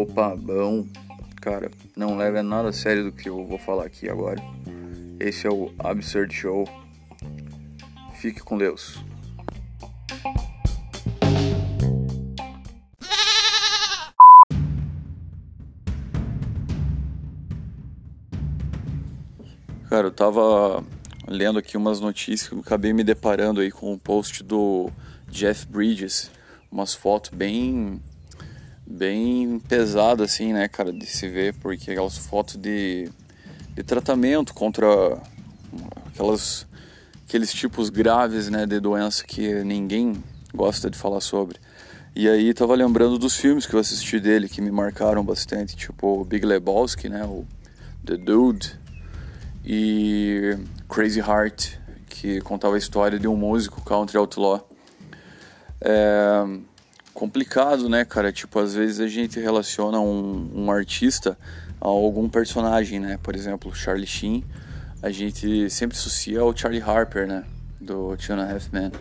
Opa, bom. Cara, não leve nada a sério do que eu vou falar aqui agora. Esse é o Absurd Show. Fique com Deus. Cara, eu tava lendo aqui umas notícias que acabei me deparando aí com um post do Jeff Bridges, umas fotos bem bem pesado assim, né, cara, de se ver, porque aquelas fotos de, de tratamento contra aquelas aqueles tipos graves, né, de doença que ninguém gosta de falar sobre. E aí tava lembrando dos filmes que eu assisti dele que me marcaram bastante, tipo Big Lebowski, né, o The Dude e Crazy Heart, que contava a história de um músico country outlaw. É, complicado, né, cara? Tipo, às vezes a gente relaciona um, um artista a algum personagem, né? Por exemplo, Charlie Sheen, a gente sempre associa ao Charlie Harper, né? Do Two and a Half Men.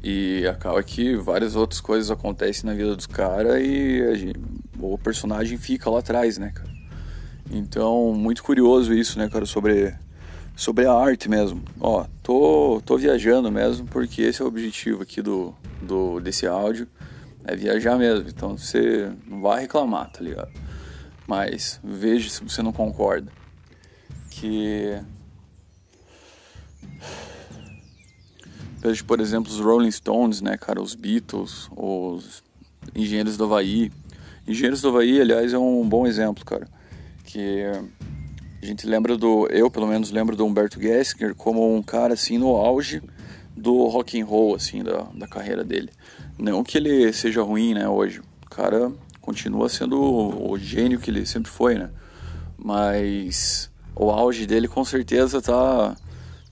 E acaba que várias outras coisas acontecem na vida dos caras e gente, o personagem fica lá atrás, né, cara? Então, muito curioso isso, né, cara, sobre, sobre a arte mesmo. Ó, tô, tô viajando mesmo porque esse é o objetivo aqui do, do, desse áudio é viajar mesmo. Então você não vai reclamar, tá ligado? Mas veja se você não concorda. Que. Veja, por exemplo, os Rolling Stones, né, cara? Os Beatles, os Engenheiros do Havaí. Engenheiros do Havaí, aliás, é um bom exemplo, cara. Que a gente lembra do. Eu, pelo menos, lembro do Humberto Gessinger como um cara assim no auge do rock and roll, assim, da, da carreira dele. Não que ele seja ruim, né, hoje. O cara continua sendo o, gênio que ele sempre foi, né? Mas o auge dele com certeza tá,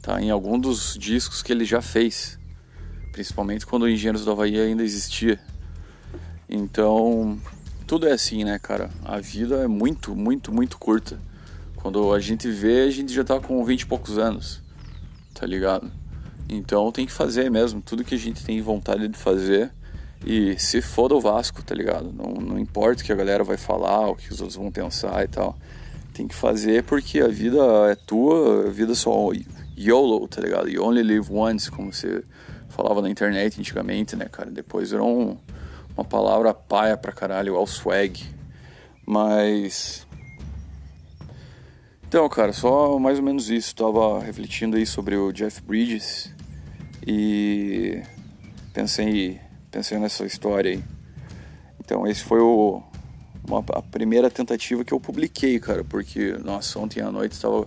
tá em algum dos discos que ele já fez. Principalmente quando o Engenheiros do Havaí ainda existia. Então, tudo é assim, né, cara? A vida é muito, muito, muito curta. Quando a gente vê, a gente já tá com 20 e poucos anos, tá ligado? Então tem que fazer mesmo, tudo que a gente tem vontade de fazer. E se foda o Vasco, tá ligado? Não, não importa o que a galera vai falar, o que os outros vão pensar e tal. Tem que fazer porque a vida é tua, a vida só YOLO, tá ligado? You only live once, como você falava na internet antigamente, né, cara? Depois virou um, uma palavra paia pra caralho, ao swag. Mas. Então, cara, só mais ou menos isso. Tava refletindo aí sobre o Jeff Bridges e pensei, pensei nessa história aí. Então esse foi o, uma, a primeira tentativa que eu publiquei, cara, porque, nossa, ontem à noite estava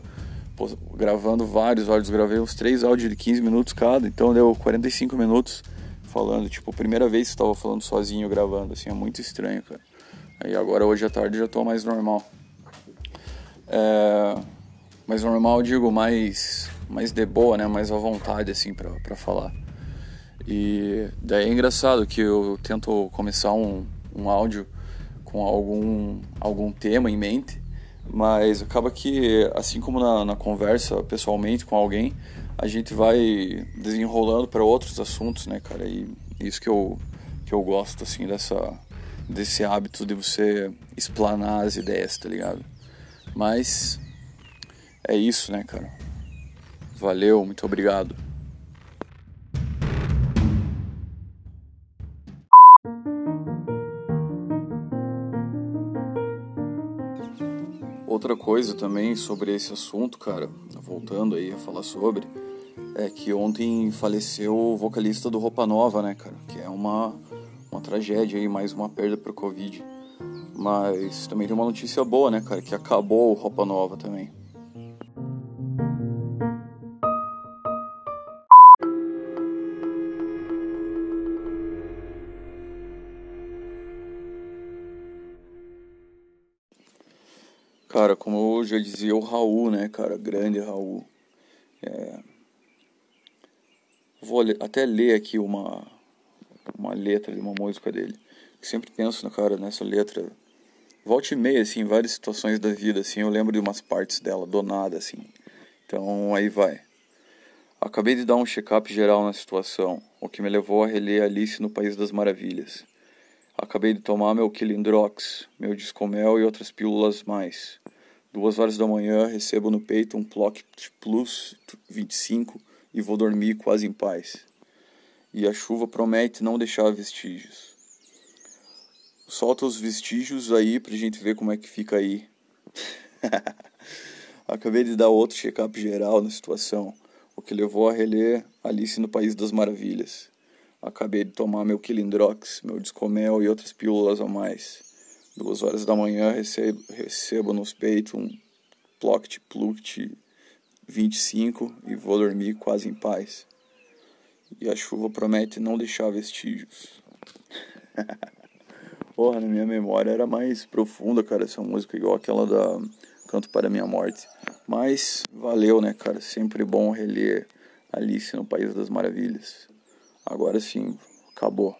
gravando vários áudios, gravei uns três áudios de 15 minutos cada, então deu 45 minutos falando, tipo, primeira vez que estava falando sozinho gravando, assim, é muito estranho, cara. Aí agora hoje à tarde já tô mais normal. É, mais normal, digo, mais mais de boa, né? Mais à vontade, assim, para falar. E daí é engraçado que eu tento começar um, um áudio com algum, algum tema em mente, mas acaba que, assim como na, na conversa pessoalmente com alguém, a gente vai desenrolando para outros assuntos, né, cara? E isso que eu, que eu gosto, assim, dessa, desse hábito de você explanar as ideias, tá ligado? Mas é isso, né, cara? Valeu, muito obrigado. Outra coisa também sobre esse assunto, cara, voltando aí a falar sobre, é que ontem faleceu o vocalista do Roupa Nova, né, cara? Que é uma, uma tragédia aí, mais uma perda pro Covid. Mas também tem uma notícia boa, né, cara? Que acabou o Roupa Nova também. Cara, como eu já dizia o Raul, né, cara, grande Raul. É... Vou até ler aqui uma, uma letra de uma música dele. sempre penso, né, cara, nessa letra. Volte e meia, assim, em várias situações da vida, assim, eu lembro de umas partes dela, do nada, assim. Então, aí vai. Acabei de dar um check-up geral na situação, o que me levou a reler Alice no País das Maravilhas. Acabei de tomar meu Kilindrox, meu Discomel e outras pílulas mais. Duas horas da manhã recebo no peito um Plock Plus 25 e vou dormir quase em paz. E a chuva promete não deixar vestígios. Solta os vestígios aí pra gente ver como é que fica aí. Acabei de dar outro check-up geral na situação, o que levou a reler Alice no País das Maravilhas. Acabei de tomar meu Kilindrox, meu Discomel e outras pílulas a mais. Duas horas da manhã recebo, recebo nos peitos um Ploct Pluct 25 e vou dormir quase em paz. E a chuva promete não deixar vestígios. Porra, na minha memória era mais profunda, cara, essa música, igual aquela da Canto para Minha Morte. Mas valeu, né, cara? Sempre bom reler Alice no País das Maravilhas. Agora sim, acabou.